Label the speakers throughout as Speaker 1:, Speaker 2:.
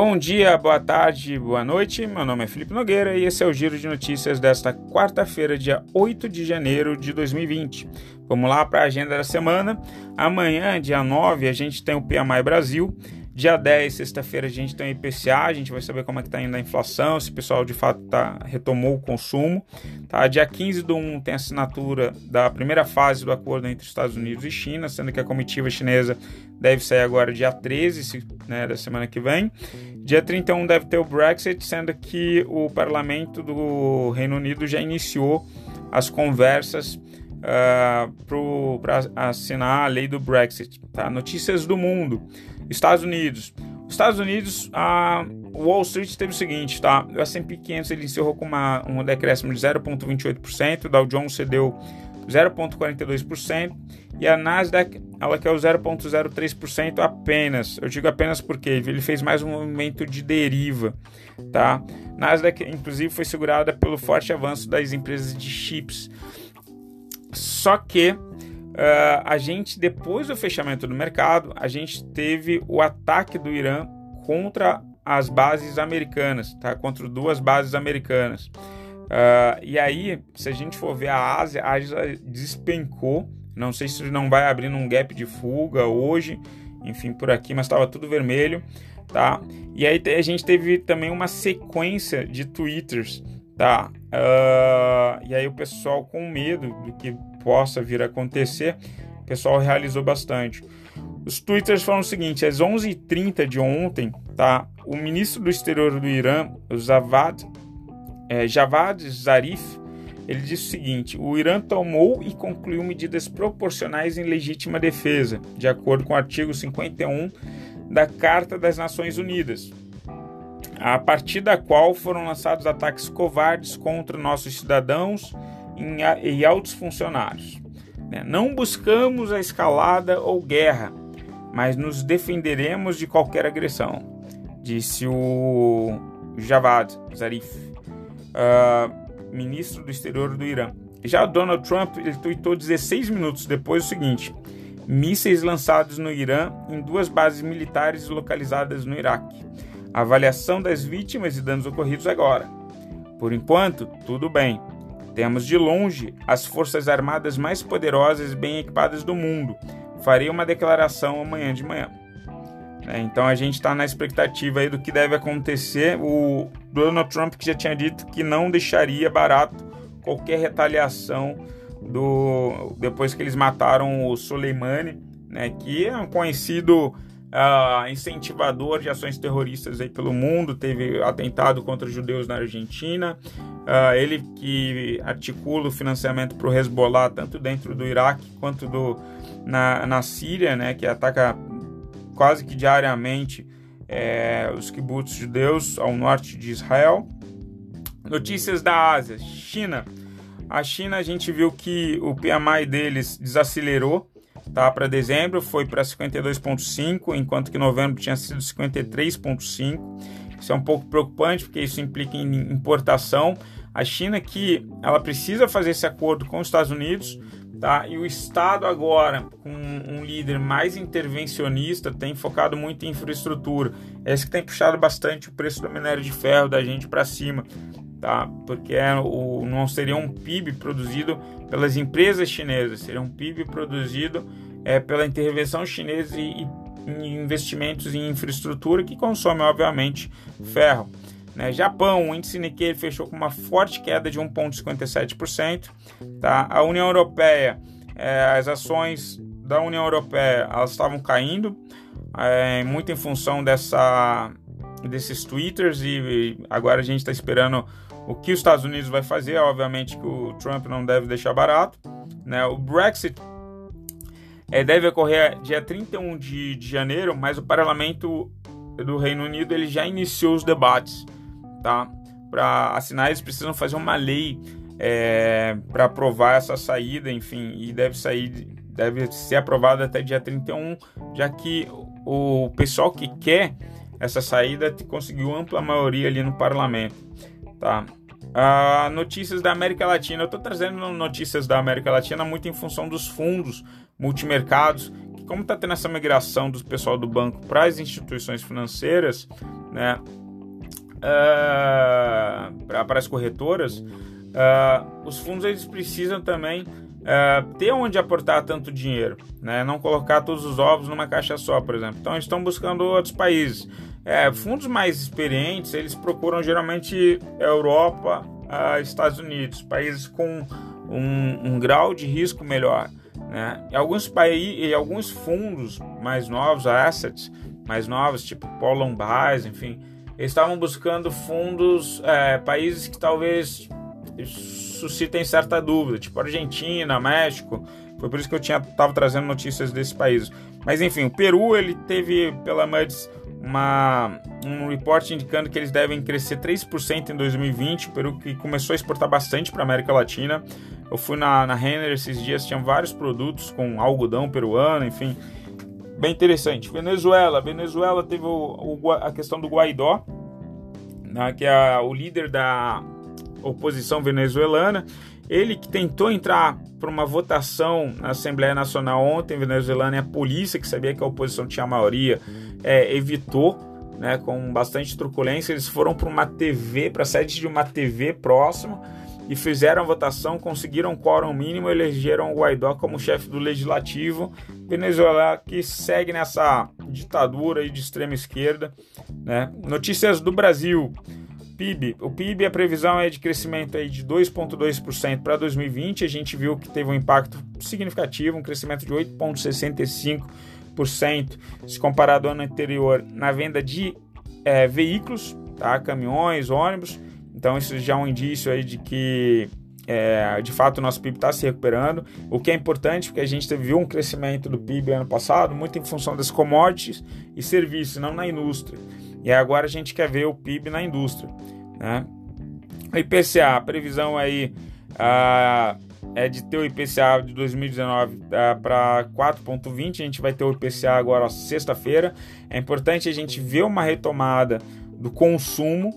Speaker 1: Bom dia, boa tarde, boa noite. Meu nome é Felipe Nogueira e esse é o Giro de Notícias desta quarta-feira, dia 8 de janeiro de 2020. Vamos lá para a agenda da semana. Amanhã, dia 9, a gente tem o PMI Brasil. Dia 10, sexta-feira, a gente tem o IPCA, a gente vai saber como é que está indo a inflação, se o pessoal de fato tá, retomou o consumo. Tá? Dia 15 do 1 tem a assinatura da primeira fase do acordo entre Estados Unidos e China, sendo que a comitiva chinesa deve sair agora dia 13 né, da semana que vem. Dia 31 deve ter o Brexit, sendo que o parlamento do Reino Unido já iniciou as conversas uh, para assinar a lei do Brexit. Tá? Notícias do mundo. Estados Unidos. Estados Unidos, a Wall Street teve o seguinte, tá? O S&P 500 ele encerrou com uma, um decréscimo de 0,28%, o Dow Jones cedeu 0,42% e a Nasdaq ela o 0,03% apenas. Eu digo apenas porque ele fez mais um movimento de deriva, tá? Nasdaq inclusive foi segurada pelo forte avanço das empresas de chips. Só que Uh, a gente, depois do fechamento do mercado, a gente teve o ataque do Irã contra as bases americanas, tá? Contra duas bases americanas. Uh, e aí, se a gente for ver a Ásia, a Ásia despencou. Não sei se não vai abrir um gap de fuga hoje, enfim, por aqui, mas estava tudo vermelho, tá? E aí a gente teve também uma sequência de twitters, tá? Uh, e aí o pessoal com medo do que possa vir a acontecer, o pessoal realizou bastante. Os twitters foram o seguinte: às 11h30 de ontem, tá, o ministro do exterior do Irã, Zavad, é, Javad Zarif, ele disse o seguinte: o Irã tomou e concluiu medidas proporcionais em legítima defesa, de acordo com o artigo 51 da Carta das Nações Unidas, a partir da qual foram lançados ataques covardes contra nossos cidadãos e altos funcionários. Né? Não buscamos a escalada ou guerra, mas nos defenderemos de qualquer agressão, disse o Javad Zarif, uh, ministro do exterior do Irã. Já Donald Trump ele tweetou 16 minutos depois o seguinte: mísseis lançados no Irã em duas bases militares localizadas no Iraque. Avaliação das vítimas e danos ocorridos agora. Por enquanto, tudo bem. Temos de longe as forças armadas mais poderosas e bem equipadas do mundo. Farei uma declaração amanhã de manhã. É, então a gente está na expectativa aí do que deve acontecer. O Donald Trump que já tinha dito que não deixaria barato qualquer retaliação do depois que eles mataram o Soleimani, né, que é um conhecido uh, incentivador de ações terroristas aí pelo mundo, teve atentado contra judeus na Argentina, uh, ele que articula o financiamento para o Hezbollah tanto dentro do Iraque quanto do, na, na Síria, né, que ataca quase que diariamente é, os kibbutz judeus ao norte de Israel. Notícias da Ásia, China. A China a gente viu que o PMI deles desacelerou, tá? Para dezembro foi para 52,5, enquanto que novembro tinha sido 53,5. Isso é um pouco preocupante porque isso implica em importação. A China que ela precisa fazer esse acordo com os Estados Unidos, tá? E o Estado agora, com um líder mais intervencionista, tem focado muito em infraestrutura. É isso que tem puxado bastante o preço do minério de ferro da gente para cima, tá? Porque é o, não seria um PIB produzido pelas empresas chinesas, seria um PIB produzido é, pela intervenção chinesa e, e investimentos em infraestrutura que consome, obviamente, ferro. Né? Japão, o índice Nikkei fechou com uma forte queda de 1,57%. Tá? A União Europeia, é, as ações da União Europeia elas estavam caindo, é, muito em função dessa, desses twitters e agora a gente está esperando o que os Estados Unidos vai fazer, obviamente que o Trump não deve deixar barato. Né? O Brexit é, deve ocorrer dia 31 de, de janeiro, mas o parlamento do Reino Unido ele já iniciou os debates. Tá? Para assinar, eles precisam fazer uma lei é, para aprovar essa saída, enfim, e deve sair, deve ser aprovada até dia 31, já que o pessoal que quer essa saída conseguiu ampla maioria ali no parlamento, tá? Uh, notícias da América Latina. Eu estou trazendo notícias da América Latina muito em função dos fundos multimercados, que como está tendo essa migração do pessoal do banco para as instituições financeiras, né, uh, para as corretoras, uh, os fundos eles precisam também uh, ter onde aportar tanto dinheiro, né? não colocar todos os ovos numa caixa só, por exemplo. Então, estão buscando outros países. É, fundos mais experientes, eles procuram geralmente Europa, Estados Unidos, países com um, um grau de risco melhor. Né? E alguns, países, alguns fundos mais novos, assets mais novos, tipo Paul Lombard, enfim, eles estavam buscando fundos, é, países que talvez suscitem certa dúvida, tipo Argentina, México. Foi por isso que eu tinha tava trazendo notícias desses países. Mas enfim, o Peru ele teve pela MUDs uma, um report indicando que eles devem crescer 3% em 2020. O Peru que começou a exportar bastante para a América Latina. Eu fui na, na Renner esses dias, tinha vários produtos com algodão peruano, enfim, bem interessante. Venezuela, Venezuela teve o, o, a questão do Guaidó, né, que é o líder da oposição venezuelana. Ele que tentou entrar para uma votação na Assembleia Nacional ontem, venezuelana, e a polícia, que sabia que a oposição tinha a maioria, é, evitou, né, com bastante truculência. Eles foram para uma TV, para a sede de uma TV próxima e fizeram a votação, conseguiram um quórum mínimo, elegeram o Guaidó como chefe do legislativo. Venezuela que segue nessa ditadura de extrema esquerda. Né? Notícias do Brasil. PIB. O PIB, a previsão é de crescimento aí de 2,2% para 2020. A gente viu que teve um impacto significativo, um crescimento de 8,65% se comparado ao ano anterior na venda de é, veículos, tá? caminhões, ônibus. Então isso já é um indício aí de que é, de fato o nosso PIB está se recuperando, o que é importante porque a gente viu um crescimento do PIB ano passado muito em função das commodities e serviços, não na indústria. E agora a gente quer ver o PIB na indústria. Né? O IPCA, a previsão aí ah, é de ter o IPCA de 2019 ah, para 4,20. A gente vai ter o IPCA agora sexta-feira. É importante a gente ver uma retomada do consumo,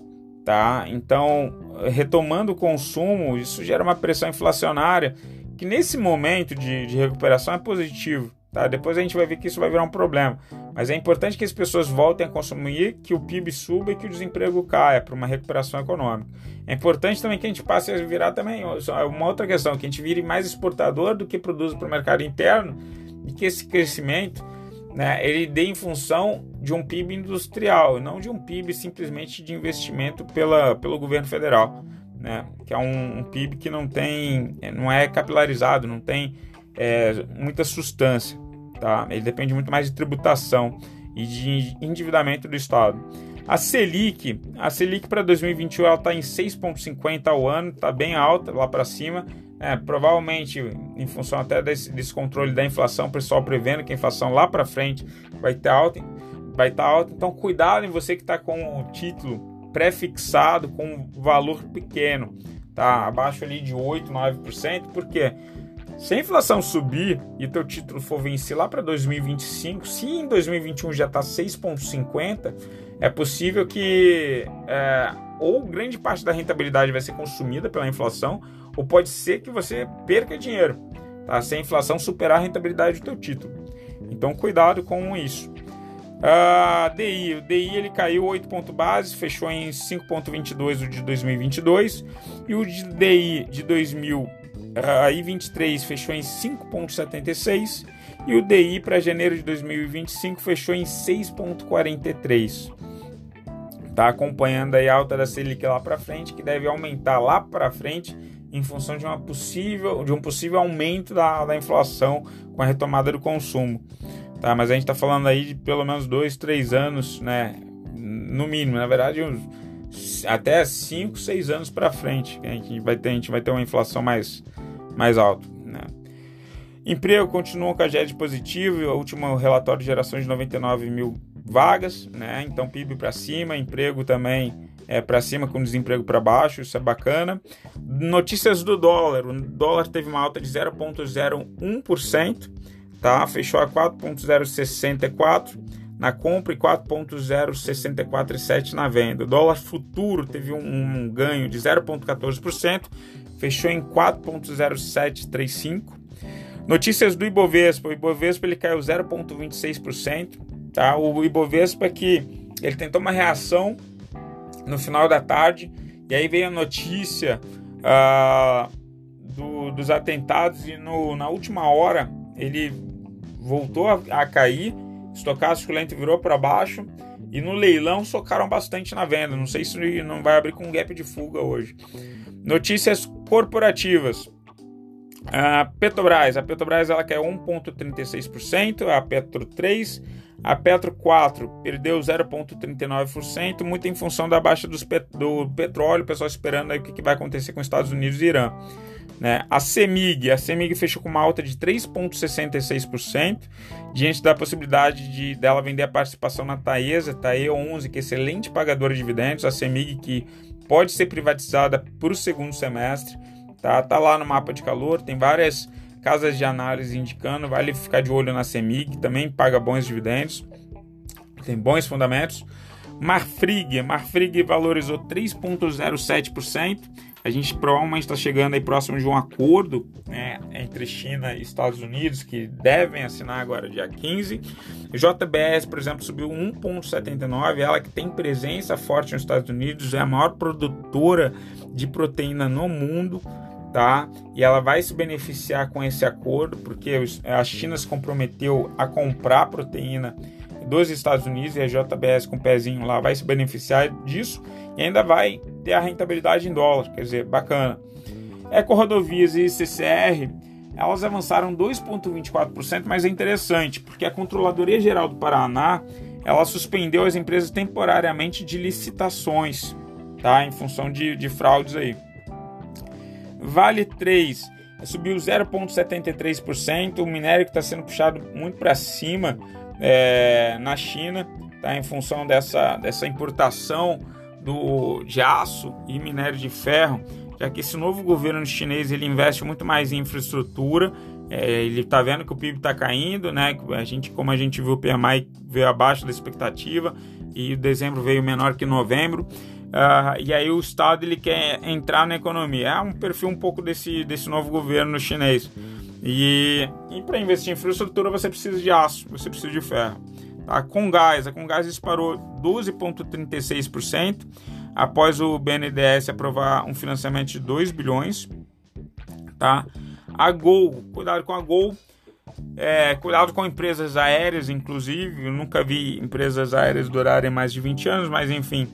Speaker 1: tá? Então, retomando o consumo, isso gera uma pressão inflacionária que nesse momento de, de recuperação é positivo. Tá? Depois a gente vai ver que isso vai virar um problema. Mas é importante que as pessoas voltem a consumir, que o PIB suba e que o desemprego caia para uma recuperação econômica. É importante também que a gente passe a virar também uma outra questão, que a gente vire mais exportador do que produz para o mercado interno e que esse crescimento né, ele dê em função de um PIB industrial, não de um PIB simplesmente de investimento pela, pelo governo federal, né, que é um, um PIB que não tem, não é capilarizado, não tem é, muita substância. Tá? Ele depende muito mais de tributação e de endividamento do Estado. A Selic, a Selic para 2021 ela está em 6,50 ao ano, está bem alta lá para cima. É, provavelmente, em função até desse, controle da inflação, o pessoal prevendo que a inflação lá para frente vai estar alta, vai estar alta. Então, cuidado em você que está com o título pré-fixado com valor pequeno, tá? Abaixo ali de 8, 9%, por quê? Se a inflação subir e teu título for vencer lá para 2025, se em 2021 já está 6,50, é possível que é, ou grande parte da rentabilidade vai ser consumida pela inflação, ou pode ser que você perca dinheiro, tá? se a inflação superar a rentabilidade do teu título. Então cuidado com isso. Uh, DI, o DI ele caiu 8 pontos base, fechou em 5.22 o de 2022 e o de DI de 2000 a I23 fechou em 5,76 e o DI para janeiro de 2025 fechou em 6,43. Está acompanhando aí a alta da Selic lá para frente, que deve aumentar lá para frente em função de, uma possível, de um possível aumento da, da inflação com a retomada do consumo. Tá, mas a gente está falando aí de pelo menos dois, três anos, né? No mínimo, na verdade, uns, até 5, 6 anos para frente. A gente vai ter, a gente vai ter uma inflação mais, mais alto. Né? Emprego continua com a GED positivo, o último relatório de geração de 99 mil vagas, né? então PIB para cima, emprego também é para cima com desemprego para baixo, isso é bacana. Notícias do dólar, o dólar teve uma alta de 0,01%, tá? fechou a 4,064 na compra e 4,064,7 na venda. O dólar futuro teve um, um ganho de 0,14%, fechou em 4,0735. Notícias do Ibovespa. O Ibovespa ele caiu 0,26%. Tá? O Ibovespa que ele tentou uma reação no final da tarde e aí veio a notícia uh, do, dos atentados e no, na última hora ele voltou a, a cair, estocástico lento virou para baixo e no leilão socaram bastante na venda. Não sei se não vai abrir com um gap de fuga hoje. Notícias corporativas. A Petrobras, a Petrobras ela quer 1,36%, a Petro 3%, a Petro 4 perdeu 0,39%, muito em função da baixa pet do petróleo, o pessoal esperando aí o que, que vai acontecer com os Estados Unidos e Irã. Né? A CEMIG, a CEMIG fechou com uma alta de 3,66%, diante da possibilidade de dela vender a participação na Taesa, Tae 11, que é excelente pagadora de dividendos, a CEMIG que pode ser privatizada para o segundo semestre, tá? tá lá no mapa de calor, tem várias casas de análise indicando, vale ficar de olho na CEMIG, também paga bons dividendos, tem bons fundamentos. Marfrig, Marfrig valorizou 3,07%. A gente provavelmente está chegando aí próximo de um acordo né, entre China e Estados Unidos, que devem assinar agora dia 15. JBS, por exemplo, subiu 1,79. Ela que tem presença forte nos Estados Unidos, é a maior produtora de proteína no mundo tá? E ela vai se beneficiar com esse acordo, porque a China se comprometeu a comprar proteína dos Estados Unidos e a JBS com o pezinho lá vai se beneficiar disso e ainda vai ter a rentabilidade em dólar, quer dizer, bacana. Eco Rodovias e CCR, elas avançaram 2,24%, mas é interessante, porque a Controladoria Geral do Paraná, ela suspendeu as empresas temporariamente de licitações, tá? Em função de, de fraudes aí. Vale 3 subiu 0,73%. O minério que está sendo puxado muito para cima é, na China, tá, em função dessa, dessa importação do, de aço e minério de ferro, já que esse novo governo chinês ele investe muito mais em infraestrutura. É, ele está vendo que o PIB está caindo, né? A gente, como a gente viu, o PMI veio abaixo da expectativa e dezembro veio menor que novembro. Uh, e aí o Estado ele quer entrar na economia. É um perfil um pouco desse, desse novo governo chinês. E, e para investir em infraestrutura você precisa de aço, você precisa de ferro. Tá? Com gás, a Congás disparou 12,36% após o BNDES aprovar um financiamento de 2 bilhões. Tá? A Gol, cuidado com a Gol, é, cuidado com empresas aéreas, inclusive. Eu nunca vi empresas aéreas durarem mais de 20 anos, mas enfim.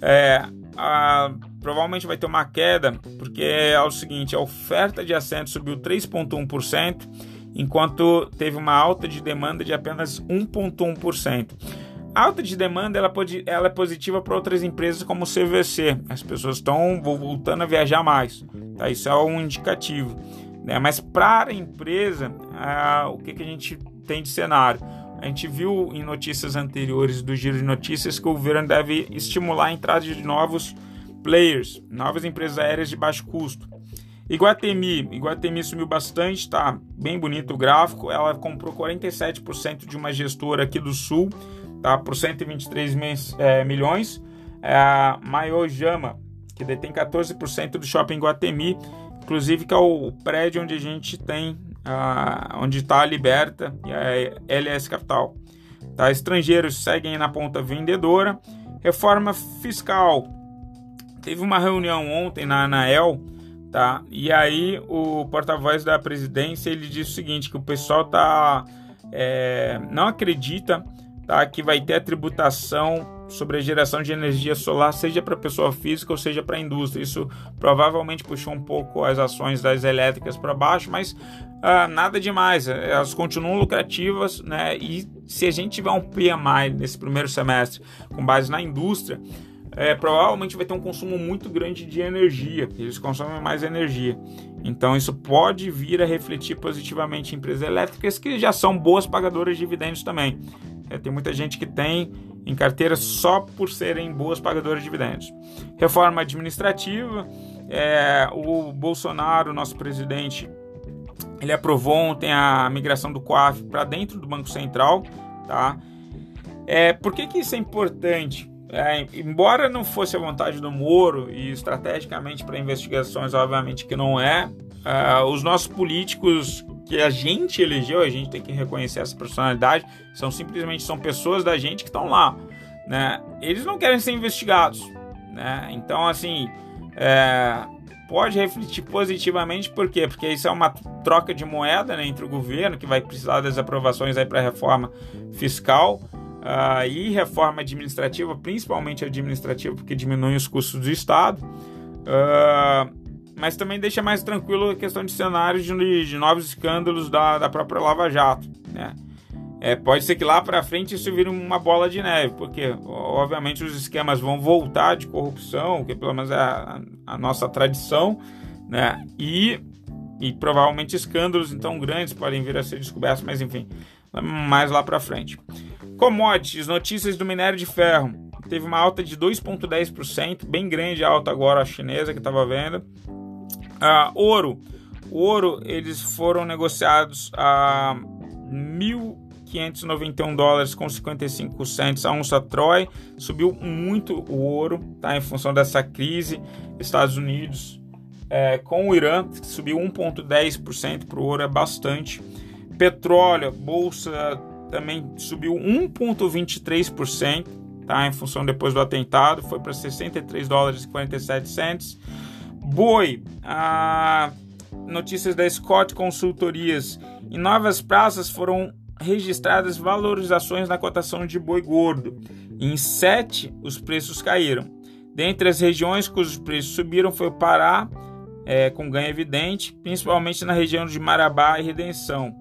Speaker 1: É, a, provavelmente vai ter uma queda, porque é o seguinte: a oferta de assentos subiu 3,1%, enquanto teve uma alta de demanda de apenas 1,1%. A alta de demanda ela, pode, ela é positiva para outras empresas como o CVC. As pessoas estão voltando a viajar mais. Tá? Isso é um indicativo. Né? Mas para a empresa, o que, que a gente tem de cenário? A gente viu em notícias anteriores do Giro de Notícias que o governo deve estimular a entrada de novos players, novas empresas aéreas de baixo custo. Iguatemi, Iguatemi sumiu bastante, tá bem bonito o gráfico. Ela comprou 47% de uma gestora aqui do Sul, tá por 123 é, milhões. É a Mayojama, que detém 14% do shopping Iguatemi, inclusive que é o prédio onde a gente tem a, onde está a Liberta e a LS Capital. Tá? Estrangeiros seguem na ponta vendedora. Reforma fiscal. Teve uma reunião ontem na Anael, tá? E aí o porta-voz da presidência ele disse o seguinte, que o pessoal tá é, não acredita tá, que vai ter a tributação sobre a geração de energia solar, seja para pessoa física ou seja para a indústria. Isso provavelmente puxou um pouco as ações das elétricas para baixo, mas uh, nada demais. Elas continuam lucrativas, né? E se a gente tiver um PMI nesse primeiro semestre com base na indústria, é, provavelmente vai ter um consumo muito grande de energia. Eles consomem mais energia. Então isso pode vir a refletir positivamente em empresas elétricas que já são boas pagadoras de dividendos também. É, tem muita gente que tem em carteira só por serem boas pagadoras de dividendos. Reforma administrativa, é, o Bolsonaro, nosso presidente, ele aprovou ontem a migração do COAF para dentro do Banco Central, tá? É, por que, que isso é importante? É, embora não fosse a vontade do Moro e estrategicamente para investigações, obviamente que não é, é, os nossos políticos que a gente elegeu, a gente tem que reconhecer essa personalidade, são simplesmente são pessoas da gente que estão lá. né, eles não querem ser investigados. Né? Então, assim, é, pode refletir positivamente, por quê? Porque isso é uma troca de moeda né, entre o governo, que vai precisar das aprovações para a reforma fiscal, uh, e reforma administrativa, principalmente administrativa, porque diminui os custos do Estado. Uh, mas também deixa mais tranquilo a questão de cenários de, de novos escândalos da, da própria Lava Jato. Né? É, pode ser que lá para frente isso vire uma bola de neve, porque obviamente os esquemas vão voltar de corrupção, que pelo menos é a, a nossa tradição, né? E, e provavelmente escândalos então grandes podem vir a ser descobertos, mas enfim, mais lá para frente. Commodities, notícias do minério de ferro. Teve uma alta de 2,10%, bem grande a alta agora a chinesa que estava vendo. Uh, ouro. O ouro, eles foram negociados a 1.591 dólares com 55 centos a onça Troy. Subiu muito o ouro, tá? Em função dessa crise. Estados Unidos é, com o Irã, subiu 1,10% para o ouro, é bastante. Petróleo, bolsa também subiu 1,23%, tá? Em função depois do atentado, foi para 63 dólares e 47 cents. Boi, a notícias da Scott Consultorias. Em novas praças foram registradas valorizações na cotação de boi gordo. Em sete, os preços caíram. Dentre as regiões cujos preços subiram foi o Pará, é, com ganho evidente, principalmente na região de Marabá e Redenção.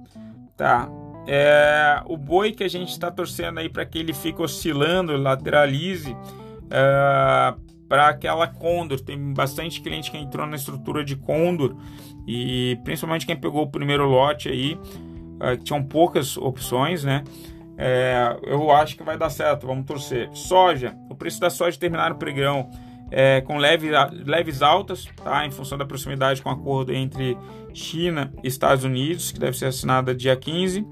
Speaker 1: Tá? É, o boi que a gente está torcendo aí para que ele fique oscilando, lateralize é, para aquela Condor. Tem bastante cliente que entrou na estrutura de Condor e principalmente quem pegou o primeiro lote aí, é, tinham poucas opções, né? É, eu acho que vai dar certo, vamos torcer. Soja, o preço da soja terminar no pregão é, com leve, leves altas, tá? em função da proximidade com o acordo entre China e Estados Unidos, que deve ser assinada dia 15.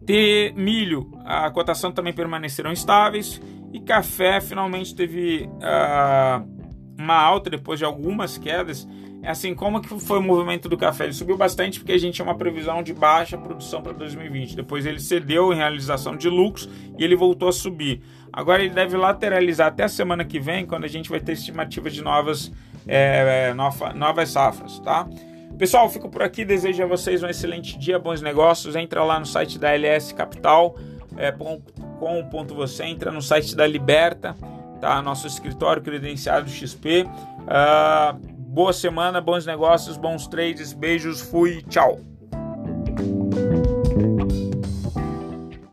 Speaker 1: De milho, a cotação também permaneceram estáveis. E café finalmente teve uh, uma alta depois de algumas quedas. É assim, como que foi o movimento do café? Ele subiu bastante porque a gente tinha uma previsão de baixa produção para 2020. Depois ele cedeu em realização de lucros e ele voltou a subir. Agora ele deve lateralizar até a semana que vem, quando a gente vai ter estimativa de novas, é, nova, novas safras, tá? Pessoal, fico por aqui. Desejo a vocês um excelente dia, bons negócios. Entra lá no site da LS Capital, é, com você entra no site da Liberta, tá? Nosso escritório credenciado XP. Uh, boa semana, bons negócios, bons trades. Beijos, fui, tchau.